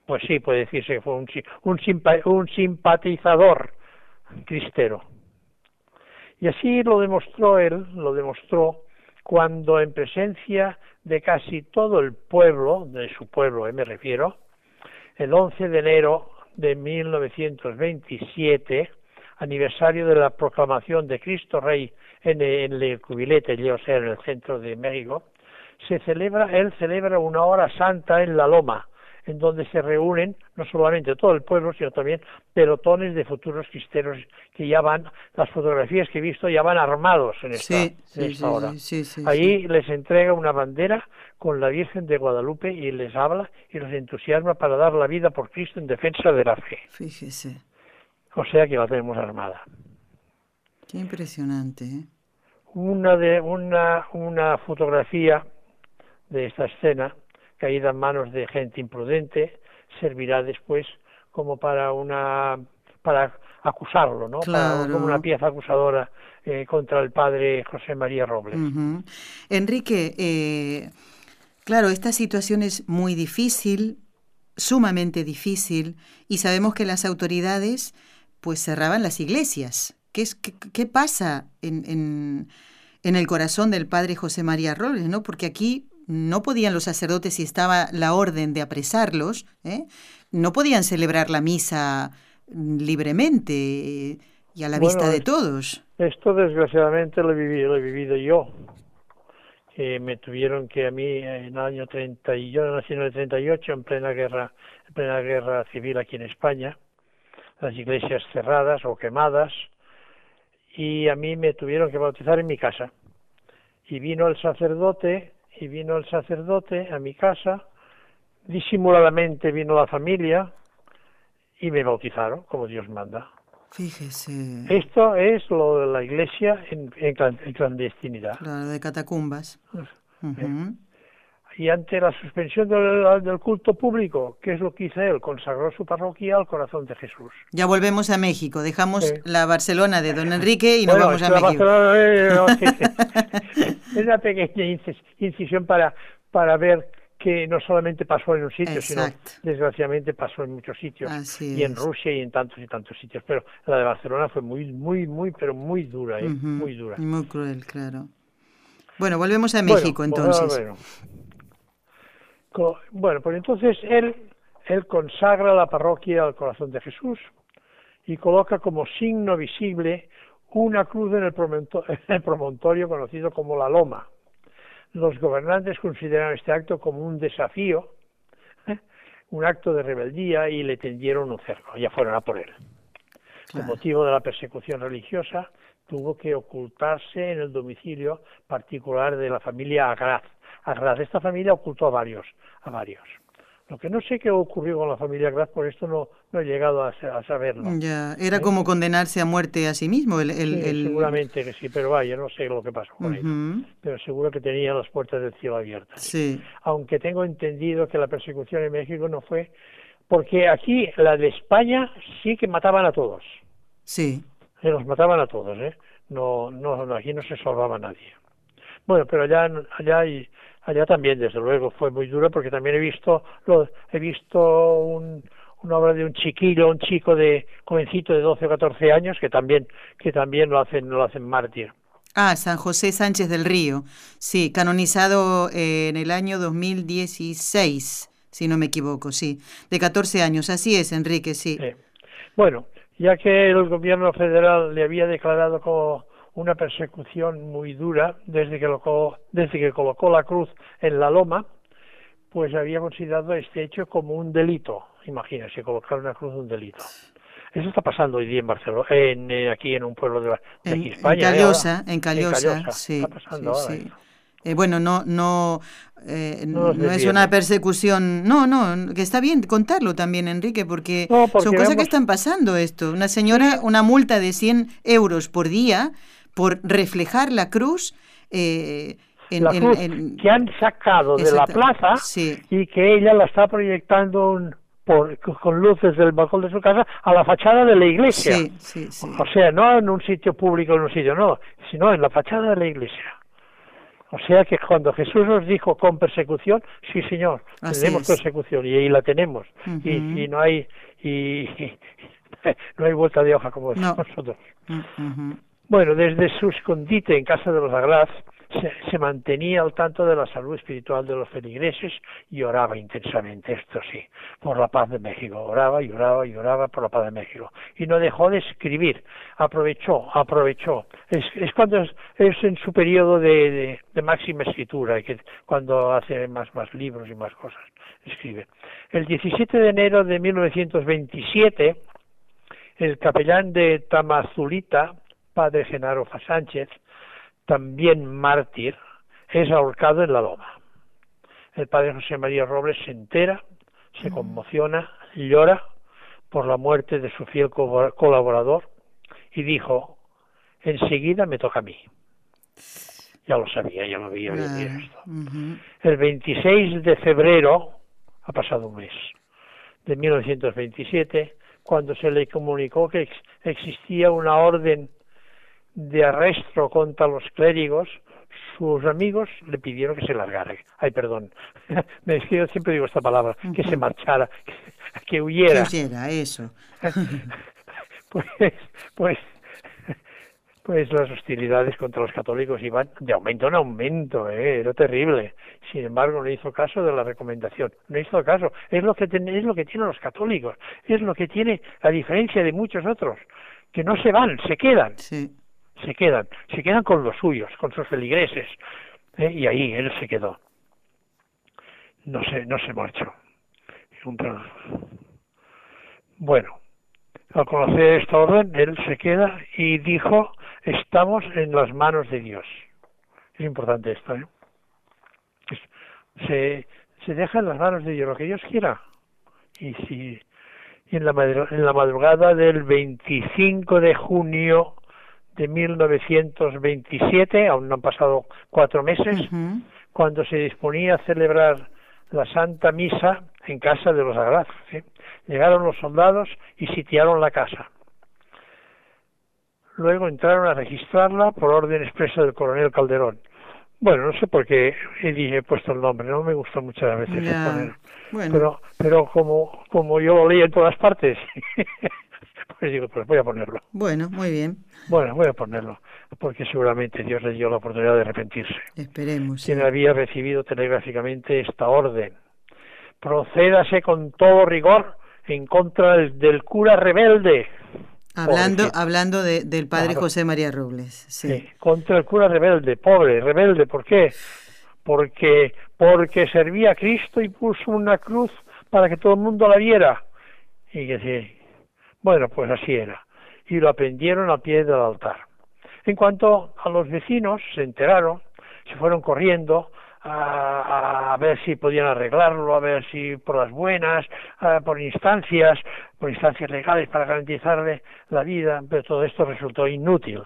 pues sí, puede decirse que fue un, un, un simpatizador cristero y así lo demostró él, lo demostró cuando en presencia de casi todo el pueblo, de su pueblo eh, me refiero, el 11 de enero de 1927, aniversario de la proclamación de Cristo Rey en, el cubilete, o sea, en el centro de México, se celebra, él celebra una hora santa en la Loma, en donde se reúnen no solamente todo el pueblo, sino también pelotones de futuros cristeros que ya van, las fotografías que he visto ya van armados en esta, esta hora. Allí les entrega una bandera con la Virgen de Guadalupe y les habla y los entusiasma para dar la vida por Cristo en defensa de la fe. Fíjese. O sea que la tenemos armada. Qué impresionante. ¿eh? Una, de, una, una fotografía de esta escena caída en manos de gente imprudente servirá después como para una para acusarlo, ¿no? como una pieza acusadora eh, contra el padre José María Robles. Enrique, eh, claro, esta situación es muy difícil, sumamente difícil, y sabemos que las autoridades pues cerraban las iglesias. ¿Qué, es, qué, pasa en, en, en, el corazón del padre José María Robles? ¿no? Porque aquí no podían los sacerdotes, si estaba la orden de apresarlos, ¿eh? no podían celebrar la misa libremente y a la vista de todos. Esto desgraciadamente lo he vivido, lo he vivido yo. Que me tuvieron que a mí en el año 30, y yo nací en el 38, en plena guerra, en plena guerra civil aquí en España, las iglesias cerradas o quemadas, y a mí me tuvieron que bautizar en mi casa. Y vino el sacerdote, y vino el sacerdote a mi casa, disimuladamente vino la familia, y me bautizaron como Dios manda. Fíjese. Esto es lo de la iglesia en, clandestinidad. Claro, de catacumbas. Y ante la suspensión del, culto público, ¿qué es lo que hizo él? Consagró su parroquia al corazón de Jesús. Ya volvemos a México. Dejamos la Barcelona de don Enrique y nos vamos a México. es una pequeña incisión para, para ver que no solamente pasó en un sitio, sino desgraciadamente pasó en muchos sitios, y en Rusia y en tantos y tantos sitios. Pero la de Barcelona fue muy, muy, muy, pero muy dura, ¿eh? muy dura. Y muy cruel, claro. Bueno, volvemos a México entonces. Bueno, bueno. pues entonces él, él consagra la parroquia al corazón de Jesús y coloca como signo visible una cruz en el en el promontorio conocido como la Loma los gobernantes consideraron este acto como un desafío, ¿eh? un acto de rebeldía y le tendieron un cerco, ya fueron a por él. Con motivo de la persecución religiosa, tuvo que ocultarse en el domicilio particular de la familia Agraz. Agraz, esta familia ocultó a varios, a varios. Lo que no sé qué ocurrió con la familia Graz, por esto no, no he llegado a, saberlo. Ya, era ¿Eh? como condenarse a muerte a sí mismo. El, el, Seguramente que sí, pero vaya, no sé lo que pasó con ellos. Pero seguro que tenía las puertas del cielo abiertas. Sí. Aunque tengo entendido que la persecución en México no fue. Porque aquí, la de España, sí que mataban a todos. Sí. Se los mataban a todos, ¿eh? No, no, aquí no se salvaba nadie. Bueno, pero allá, allá hay allá también desde luego fue muy duro porque también he visto lo, he visto un, una obra de un chiquillo un chico de jovencito de 12 o 14 años que también que también lo hacen lo hacen mártir Ah, San José Sánchez del Río, sí, canonizado eh, en el año 2016, si no me equivoco, sí, de 14 años, así es, Enrique, sí. sí. Bueno, ya que el gobierno federal le había declarado como una persecución muy dura desde que, desde que colocó la cruz en la loma, pues había considerado este hecho como un delito. Imagínense, colocar una cruz un delito. Eso está pasando hoy día en Barcelona, en, eh, aquí en un pueblo de, aquí España. En Callosa, en Callosa, sí. Está pasando sí, eh, bueno, no, no, eh, no, es una persecución. No, no, que está bien contarlo también, Enrique, porque, son cosas que están pasando esto. Una señora, una multa de 100 euros por día por reflejar la cruz. Eh, en, la cruz que han sacado de la plaza y que ella la está proyectando por, con luces del balcón de su casa a la fachada de la iglesia. o sea, no en un sitio público, en un sitio, no, sino en la fachada de la iglesia. O sea que cuando Jesús nos dijo con persecución, sí señor, tenemos persecución y ahí la tenemos. y, no hay y, no hay vuelta de hoja como nosotros. Bueno, desde su escondite en casa de los Agraz se, mantenía al tanto de la salud espiritual de los feligreses y oraba intensamente, esto sí, por la paz de México. Oraba y oraba y oraba por la paz de México. Y no dejó de escribir, aprovechó, aprovechó. Es, cuando es, en su periodo de, máxima escritura, que cuando hace más, más libros y más cosas, escribe. El 17 de enero de 1927, el capellán de Tamazulita, padre Genaro Sánchez, también mártir, es ahorcado en la loma. El padre José María Robles se entera, se mm. conmociona, llora por la muerte de su fiel colaborador y dijo, enseguida me toca a mí. Ya lo sabía, ya lo había venir esto. El 26 de febrero, ha pasado un mes, de 1927, cuando se le comunicó que existía una orden de arresto contra los clérigos, sus amigos le pidieron que se largara. Ay, perdón. Me es yo siempre digo esta palabra, que se marchara, que, huyera. Que huyera, eso. pues, pues, pues las hostilidades contra los católicos iban de aumento en aumento, ¿eh? era terrible. Sin embargo, no hizo caso de la recomendación, no hizo caso. Es lo que es lo que tienen los católicos, es lo que tiene a diferencia de muchos otros, que no se van, se quedan. Sí se quedan, se quedan con los suyos, con sus feligreses, ¿eh? y ahí él se quedó. No se, no se marchó. Bueno, al conocer esta orden, él se queda y dijo, estamos en las manos de Dios. Es importante esto, ¿eh? Se, se deja en las manos de Dios lo que Dios quiera. Y si y en la, en la madrugada del 25 de junio de 1927, aún no han pasado cuatro meses, cuando se disponía a celebrar la Santa Misa en casa de los Agraz. Llegaron los soldados y sitiaron la casa. Luego entraron a registrarla por orden expresa del coronel Calderón. Bueno, no sé por qué he, puesto el nombre, no me gustó muchas veces Pero, pero como, como yo lo leí en todas partes, pues digo, pues voy a ponerlo. Bueno, muy bien. Bueno, voy a ponerlo, porque seguramente Dios le dio la oportunidad de arrepentirse. Esperemos. Quien había recibido telegráficamente esta orden. Procédase con todo rigor en contra del, cura rebelde. Hablando, hablando de, del padre José María Robles. Sí. contra el cura rebelde, pobre, rebelde, ¿por qué? Porque, porque servía a Cristo y puso una cruz para que todo el mundo la viera. Y que sí, bueno, pues así era. Y lo aprendieron al pie del altar. En cuanto a los vecinos, se enteraron, se fueron corriendo a, ver si podían arreglarlo, a ver si por las buenas, por instancias, por instancias legales para garantizarle la vida, pero todo esto resultó inútil,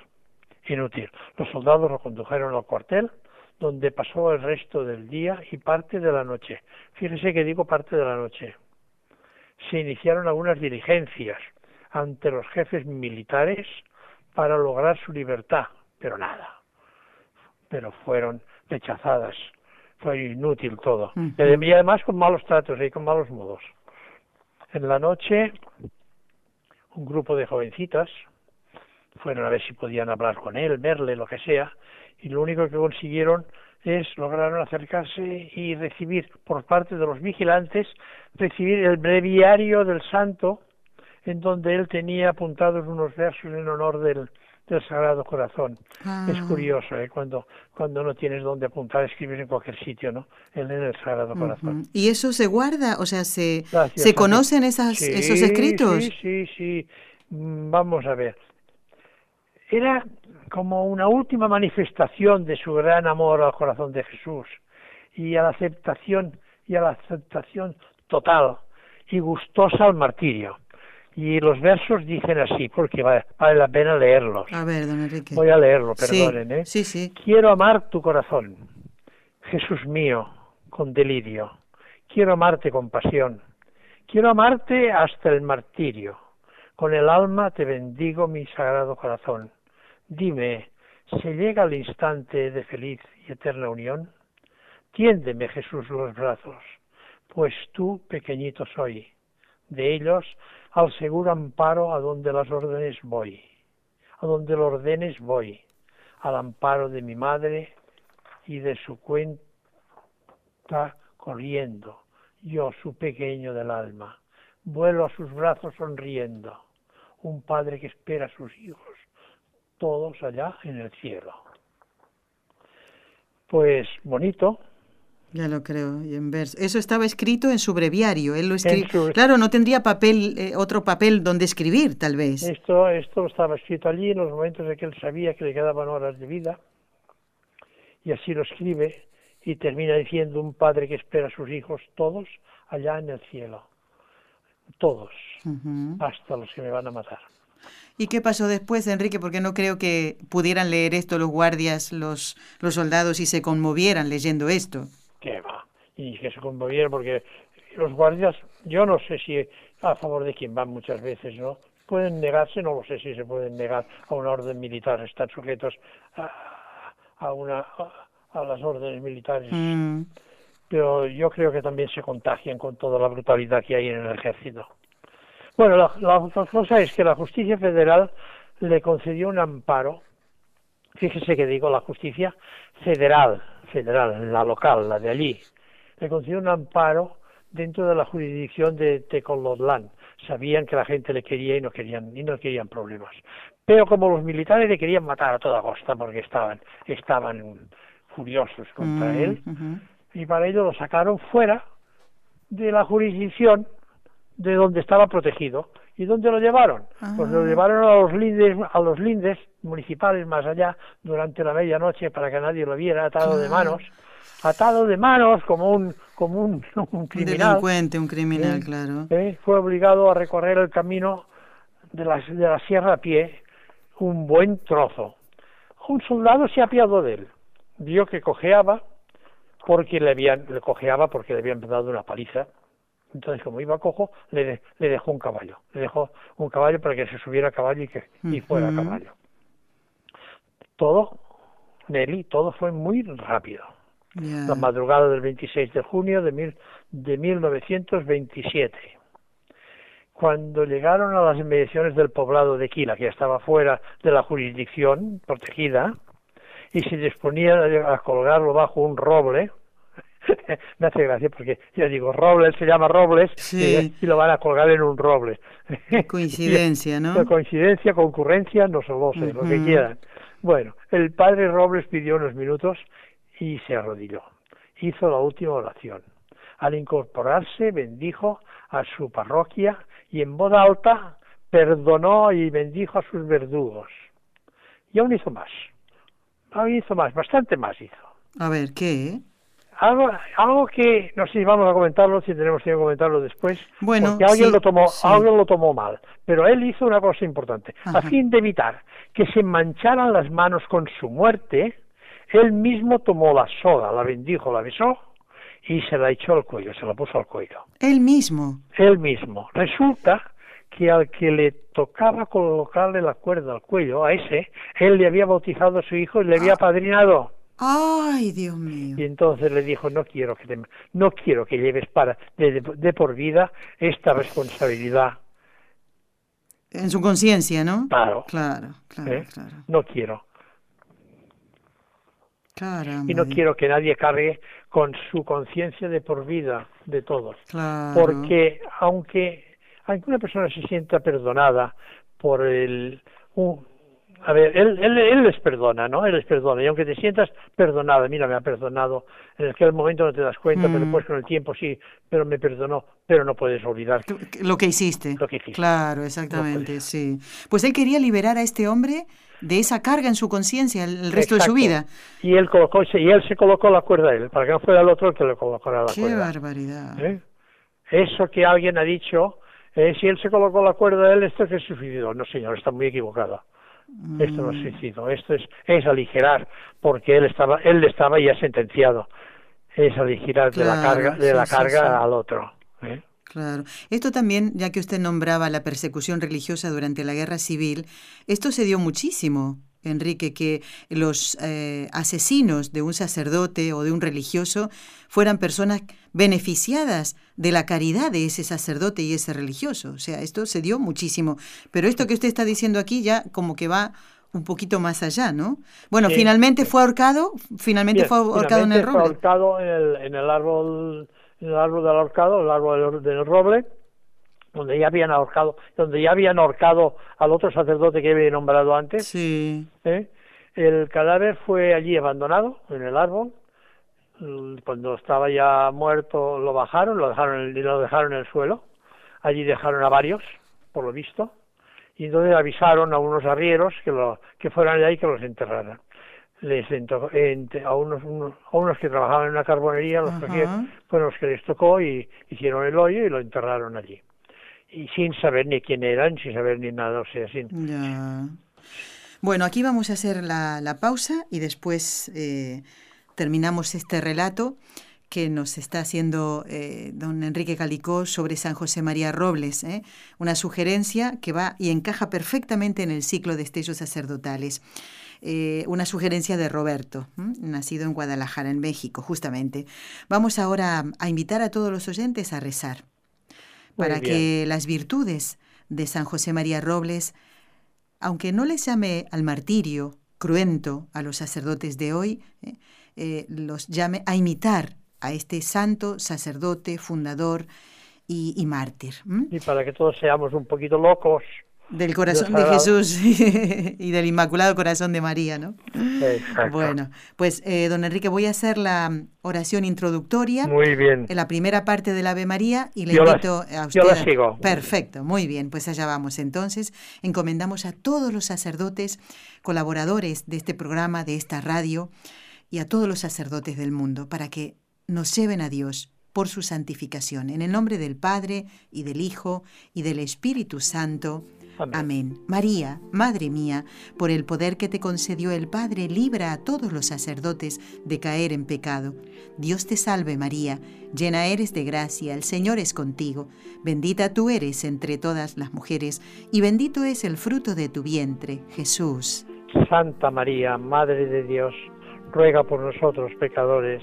inútil. Los soldados lo condujeron al cuartel, donde pasó el resto del día y parte de la noche. Fíjese que digo parte de la noche. Se iniciaron algunas diligencias, ante los jefes militares para lograr su libertad, pero nada. Pero fueron rechazadas. Fue inútil todo. Y además con malos tratos y con malos modos. En la noche, un grupo de jovencitas fueron a ver si podían hablar con él, verle, lo que sea, y lo único que consiguieron es lograron acercarse y recibir por parte de los vigilantes recibir el breviario del santo en donde él tenía apuntados unos versos en honor del, del Sagrado Corazón. Es ah. curioso, ¿eh? cuando, cuando no tienes dónde apuntar, escribes en cualquier sitio, ¿no? En, el Sagrado Corazón. ¿Y eso se guarda? O sea, ¿se, ¿se conocen esas, esos escritos? Sí, sí, sí. Mm, vamos a ver. Era como una última manifestación de su gran amor al corazón de Jesús y a la aceptación y a la aceptación total y gustosa al martirio. Y los versos dicen así, porque vale, la pena leerlos. A ver, don Enrique. Voy a leerlo, perdonen, ¿eh? Sí, sí. Quiero amar tu corazón, Jesús mío, con delirio. Quiero amarte con pasión. Quiero amarte hasta el martirio. Con el alma te bendigo mi sagrado corazón. Dime, ¿se llega el instante de feliz y eterna unión? Tiéndeme, Jesús, los brazos, pues tú pequeñito soy. De ellos al seguro amparo a donde las órdenes voy, a donde los ordenes voy, al amparo de mi madre y de su cuenta corriendo, yo su pequeño del alma, vuelo a sus brazos sonriendo, un padre que espera a sus hijos, todos allá en el cielo. Pues bonito, ya lo creo, y en verso. Eso estaba escrito en su breviario, él lo escribió. Claro, no tendría papel, eh, otro papel donde escribir, tal vez. Esto, esto estaba escrito allí en los momentos en que él sabía que le quedaban horas de vida, y así lo escribe, y termina diciendo un padre que espera a sus hijos todos allá en el cielo, todos, hasta los que me van a matar. ¿Y qué pasó después, Enrique? Porque no creo que pudieran leer esto los guardias, los, los soldados y se conmovieran leyendo esto. ¿Qué va? Y que se conmovieran porque los guardias, yo no sé si a favor de quién van muchas veces, ¿no? Pueden negarse, no lo sé si se pueden negar a una orden militar, están sujetos a, una a, las órdenes militares. Mm. Pero yo creo que también se contagian con toda la brutalidad que hay en el ejército. Bueno, la, la otra cosa es que la justicia federal le concedió un amparo. Fíjese que digo la justicia federal, federal, la local, la de allí. Le concedió un amparo dentro de la jurisdicción de Tecolotlán. Sabían que la gente le quería y no querían y no querían problemas. Pero como los militares le querían matar a toda costa porque estaban estaban furiosos contra mm, él y para ello lo sacaron fuera de la jurisdicción de donde estaba protegido. ¿Y dónde lo llevaron? Pues lo ah. llevaron a los lindes, a los lindes municipales más allá durante la medianoche para que nadie lo viera atado de manos, atado de manos como un como un, un criminal. Un delincuente, un criminal, claro. Fue obligado a recorrer el camino de la, de la sierra a pie, un buen trozo. Un soldado se apiadó de él, vio que cojeaba porque le habían le cojeaba porque le habían dado una paliza entonces, como iba cojo, le, le dejó un caballo. Le dejó un caballo para que se subiera a caballo y, que, y fuera a caballo. Todo, Nelly, todo fue muy rápido. La madrugada del 26 de junio de, mil, de 1927. Cuando llegaron a las inmediaciones del poblado de Quila, que estaba fuera de la jurisdicción protegida, y se disponía a colgarlo bajo un roble, me hace gracia porque yo digo, Robles se llama Robles y, lo van a colgar en un roble. Coincidencia, ¿no? Coincidencia, concurrencia, no solo sé, lo que quieran. Bueno, el padre Robles pidió unos minutos y se arrodilló. Hizo la última oración. Al incorporarse bendijo a su parroquia y en voz alta perdonó y bendijo a sus verdugos. Y aún hizo más. Aún hizo más, bastante más hizo. A ver, ¿qué? Algo, algo que no sé si vamos a comentarlo, si tenemos que comentarlo después, bueno, porque alguien lo tomó, alguien lo tomó mal, pero él hizo una cosa importante, a fin de evitar que se mancharan las manos con su muerte, él mismo tomó la soga, la bendijo, la besó y se la echó al cuello, se la puso al cuello. Él mismo. Él mismo. Resulta que al que le tocaba colocarle la cuerda al cuello, a ese, él le había bautizado a su hijo y le había ah. padrinado. Ay, Dios mío. Y entonces le dijo, no quiero que no quiero que lleves para de, por vida esta responsabilidad. En su conciencia, ¿no? Claro. Claro, claro, ¿Eh? claro. No quiero. Caramba. Y no quiero que nadie cargue con su conciencia de por vida de todos. Claro. Porque aunque, aunque una persona se sienta perdonada por el a ver, él, él, él, les perdona, ¿no? Él les perdona. Y aunque te sientas perdonado, mira, me ha perdonado, en aquel momento no te das cuenta, pero mm. después con el tiempo sí, pero me perdonó, pero no puedes olvidar. Lo que hiciste. Lo que hiciste. Claro, exactamente, sí. Pues él quería liberar a este hombre de esa carga en su conciencia el, resto de su vida. Y él, colocó, y él se colocó la cuerda a él, para que no fuera el otro el que le colocara la cuerda. Qué barbaridad. ¿Eh? Eso que alguien ha dicho, eh, si él se colocó la cuerda él, esto es que suicidio. No, señor, está muy Esto no es suicidio, esto es, es aligerar, porque él estaba, él estaba ya sentenciado. Es aligerar de la carga, de la carga al otro. ¿eh? Claro. Esto también, ya que usted nombraba la persecución religiosa durante la guerra civil, esto se dio muchísimo Enrique, que los eh, asesinos de un sacerdote o de un religioso fueran personas beneficiadas de la caridad de ese sacerdote y ese religioso. O sea, esto se dio muchísimo. Pero esto que usted está diciendo aquí ya como que va un poquito más allá, ¿no? Bueno, finalmente fue ahorcado, finalmente fue ahorcado en el roble. Fue ahorcado en el, en el árbol, en el árbol del ahorcado, el árbol del roble donde ya habían ahorcado, donde ya habían ahorcado al otro sacerdote que había nombrado antes. Sí. ¿eh? El cadáver fue allí abandonado en el árbol. Cuando estaba ya muerto lo bajaron, lo dejaron, lo dejaron en el suelo. Allí dejaron a varios, por lo visto, y entonces avisaron a unos arrieros que lo que fueran allá y que los enterraran. Les a unos, a unos que trabajaban en una carbonería, los que fueron los que les tocó y hicieron el hoyo y lo enterraron allí y sin saber ni quién eran, sin saber ni nada, o sea, sin... Bueno, aquí vamos a hacer la, la pausa y después eh, terminamos este relato que nos está haciendo eh, don Enrique Calicó sobre San José María Robles, ¿eh? una sugerencia que va y encaja perfectamente en el ciclo de estellos sacerdotales. Una sugerencia de Roberto, nacido en Guadalajara, en México, justamente. Vamos ahora a invitar a todos los oyentes a rezar para que las virtudes de San José María Robles, aunque no les llame al martirio cruento a los sacerdotes de hoy, los llame a imitar a este santo sacerdote, fundador y, mártir. Y para que todos seamos un poquito locos. Del corazón de Jesús y del Inmaculado Corazón de María, ¿no? Exacto. Bueno, pues eh, don Enrique, voy a hacer la oración introductoria. Muy bien. En la primera parte del Ave María y le invito a usted. Yo la sigo. Perfecto, muy bien, pues allá vamos. Entonces, encomendamos a todos los sacerdotes, colaboradores de este programa, de esta radio, y a todos los sacerdotes del mundo, para que nos lleven a Dios por su santificación. En el nombre del Padre y del Hijo y del Espíritu Santo. Amén. María, Madre mía, por el poder que te concedió el Padre, libra a todos los sacerdotes de caer en pecado. Dios te salve María, llena eres de gracia, el Señor es contigo, bendita tú eres entre todas las mujeres, y bendito es el fruto de tu vientre, Jesús. Santa María, Madre de Dios, ruega por nosotros pecadores,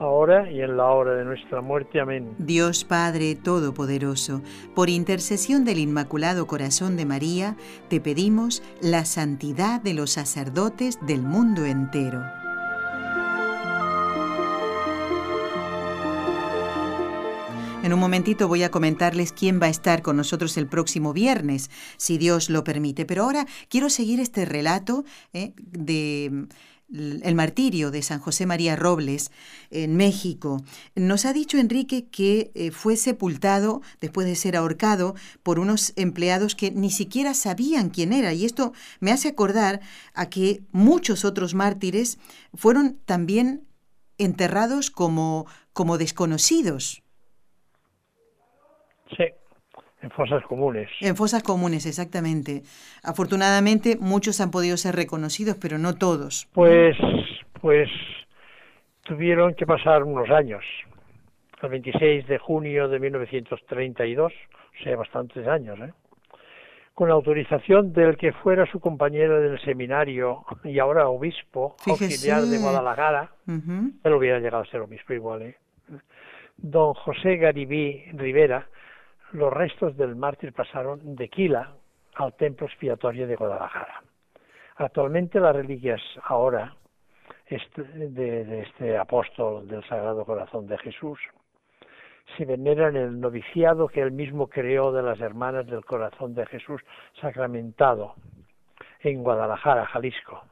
ahora y en la hora de nuestra muerte. Amén. Dios Padre Todopoderoso, por intercesión del Inmaculado Corazón de María, te pedimos la santidad de los sacerdotes del mundo entero. En un momentito voy a comentarles quién va a estar con nosotros el próximo viernes, si Dios lo permite. Pero ahora quiero seguir este relato eh, de el martirio de San José María Robles en México. Nos ha dicho Enrique que eh, fue sepultado después de ser ahorcado por unos empleados que ni siquiera sabían quién era. Y esto me hace acordar a que muchos otros mártires fueron también enterrados como, como desconocidos. Sí. En fosas comunes. En fosas comunes, exactamente. Afortunadamente, muchos han podido ser reconocidos, pero no todos. Pues, pues tuvieron que pasar unos años. El 26 de junio de 1932, o sea, bastantes años, ¿eh? con autorización del que fuera su compañero del seminario y ahora obispo auxiliar de Guadalajara, él hubiera llegado a ser obispo igual, ¿eh? don José Garibí Rivera, los restos del mártir pasaron de Quila al templo expiatorio de Guadalajara. Actualmente las reliquias ahora de, este apóstol del Sagrado Corazón de Jesús se veneran en el noviciado que él mismo creó de las hermanas del Corazón de Jesús sacramentado en Guadalajara, Jalisco.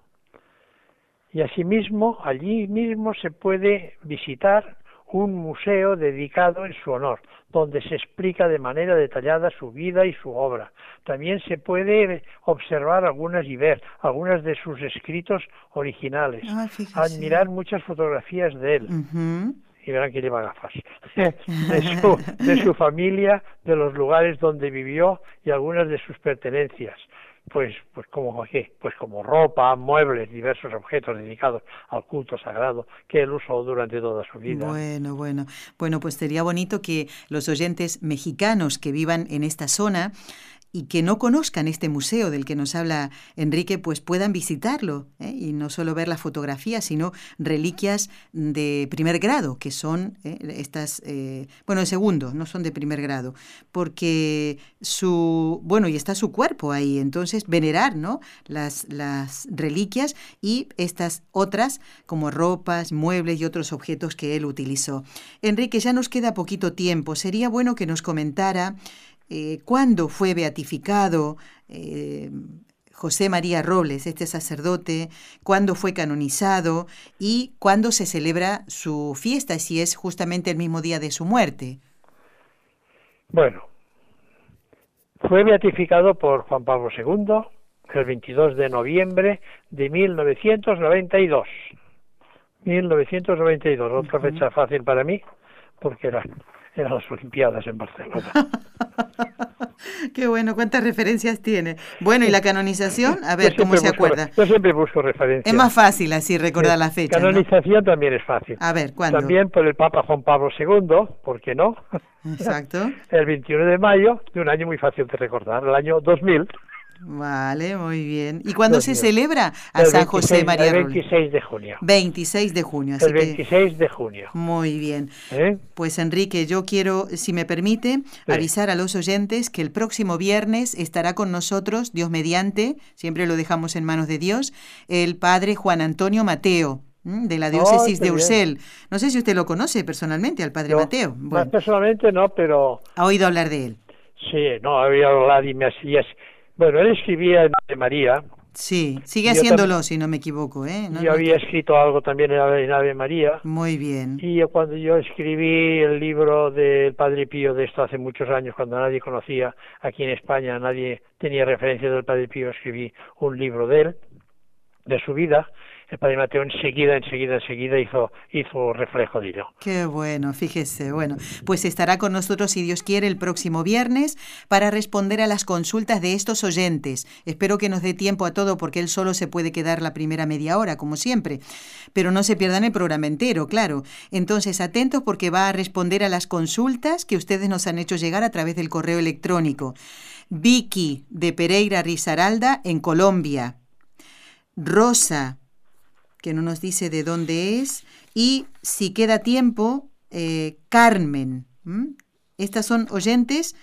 Y asimismo, allí mismo se puede visitar un museo dedicado en su honor, donde se explica de manera detallada su vida y su obra. También se puede observar algunas y ver algunas de sus escritos originales, ah, admirar muchas fotografías de él. Y verán que lleva gafas. de, su, de su familia, de los lugares donde vivió y algunas de sus pertenencias pues pues como qué pues como ropa muebles diversos objetos dedicados al culto sagrado que él usó durante toda su vida. Bueno bueno. Bueno pues sería bonito que los oyentes mexicanos que vivan en esta zona y que no conozcan este museo del que nos habla Enrique, pues puedan visitarlo ¿eh? y no solo ver las fotografías, sino reliquias de primer grado, que son ¿eh? estas, eh, bueno, de segundo, no son de primer grado, porque su, bueno, y está su cuerpo ahí, entonces venerar, ¿no? Las, las reliquias y estas otras como ropas, muebles y otros objetos que él utilizó. Enrique, ya nos queda poquito tiempo, sería bueno que nos comentara eh, cuándo fue beatificado eh, José María Robles, este sacerdote, cuándo fue canonizado y cuándo se celebra su fiesta, si es justamente el mismo día de su muerte. Bueno, fue beatificado por Juan Pablo II el 22 de noviembre de 1992. 1992, otra fecha fácil para mí, porque era eran las Olimpiadas en Barcelona. Qué bueno, cuántas referencias tiene. Bueno, ¿y la canonización? A ver, ¿cómo se acuerda? Yo siempre busco referencias. Es más fácil así recordar la fecha. Canonización también es fácil. A ver, ¿cuándo? También por el Papa Juan Pablo II, ¿por qué no? Exacto. el 21 de mayo de un año muy fácil de recordar, el año 2000. Vale, muy bien. ¿Y cuándo se celebra a San José María El 26 de junio. 26 de junio. Así el 26 de junio. Muy bien. ¿Eh? Pues Enrique, yo quiero, si me permite, avisar a los oyentes que el próximo viernes estará con nosotros, Dios mediante, siempre lo dejamos en manos de Dios, el padre Juan Antonio Mateo de la diócesis de Ursel. No sé si usted lo conoce personalmente, al padre Mateo. Bueno, personalmente no, pero... ¿Ha oído hablar de él? Sí, no, había hablado y me bueno, él escribía en Ave María. Sí, sigue haciéndolo, si no me equivoco. ¿eh? yo había escrito algo también en Ave, María. Muy bien. Y cuando yo escribí el libro del Padre Pío de esto hace muchos años, cuando nadie conocía aquí en España, nadie tenía referencia del Padre Pío, escribí un libro de él, de su vida, el padre Mateo enseguida, enseguida, enseguida hizo, hizo reflejo de ello. Qué bueno, fíjese. Bueno, pues estará con nosotros, si Dios quiere, el próximo viernes para responder a las consultas de estos oyentes. Espero que nos dé tiempo a todo porque él solo se puede quedar la primera media hora, como siempre. Pero no se pierdan el programa entero, claro. Entonces, atentos porque va a responder a las consultas que ustedes nos han hecho llegar a través del correo electrónico. Vicky de Pereira Rizaralda en Colombia. Rosa que no nos dice de dónde es, y si queda tiempo, eh, Carmen. Estas son oyentes,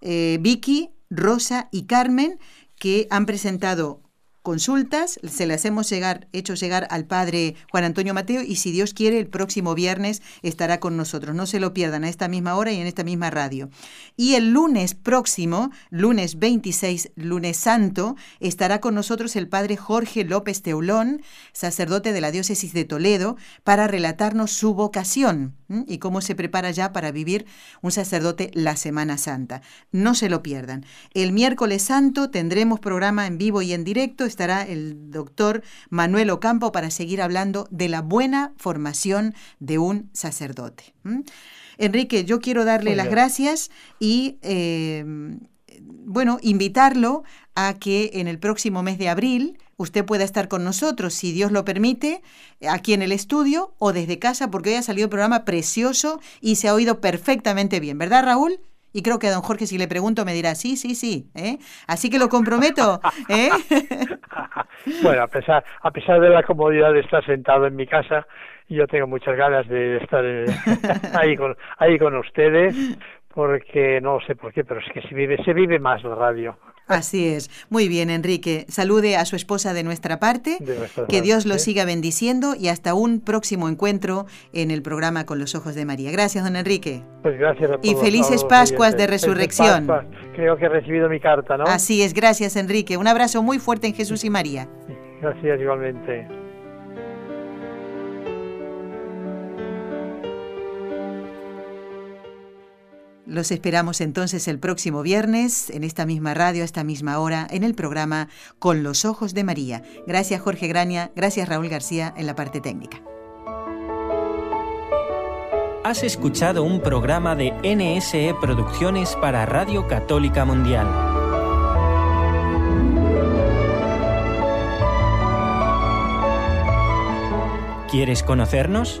eh, Vicky, Rosa y Carmen, que han presentado consultas, se las hemos llegar, hecho llegar al padre Juan Antonio Mateo y si Dios quiere el próximo viernes estará con nosotros. No se lo pierdan a esta misma hora y en esta misma radio. Y el lunes próximo, lunes 26, lunes santo, estará con nosotros el padre Jorge López Teulón, sacerdote de la diócesis de Toledo, para relatarnos su vocación y cómo se prepara ya para vivir un sacerdote la Semana Santa. No se lo pierdan. El miércoles santo tendremos programa en vivo y en directo estará el doctor Manuel Ocampo para seguir hablando de la buena formación de un sacerdote. Enrique, yo quiero darle las gracias y, eh, bueno, invitarlo a que en el próximo mes de abril usted pueda estar con nosotros, si Dios lo permite, aquí en el estudio o desde casa, porque hoy ha salido un programa precioso y se ha oído perfectamente bien, ¿verdad, Raúl? Y creo que a don Jorge, si le pregunto, me dirá, sí, sí, sí. ¿eh? Así que lo comprometo. ¿eh? bueno, a pesar, a pesar de la comodidad de estar sentado en mi casa, yo tengo muchas ganas de estar eh, ahí, con, ahí con ustedes, porque no sé por qué, pero es que se vive, se vive más la radio. Así es. Muy bien, Enrique. Salude a su esposa de nuestra parte. que Dios lo siga bendiciendo y hasta un próximo encuentro en el programa Con los Ojos de María. Gracias, don Enrique. Pues gracias a todos, Y felices Pascuas de Resurrección. Creo que he recibido mi carta, ¿no? Así es. Gracias, Enrique. Un abrazo muy fuerte en Jesús y María. Gracias igualmente. Los esperamos entonces el próximo viernes en esta misma radio, a esta misma hora, en el programa Con los Ojos de María. Gracias Jorge Graña, gracias Raúl García en la parte técnica. Has escuchado un programa de NSE Producciones para Radio Católica Mundial. ¿Quieres conocernos?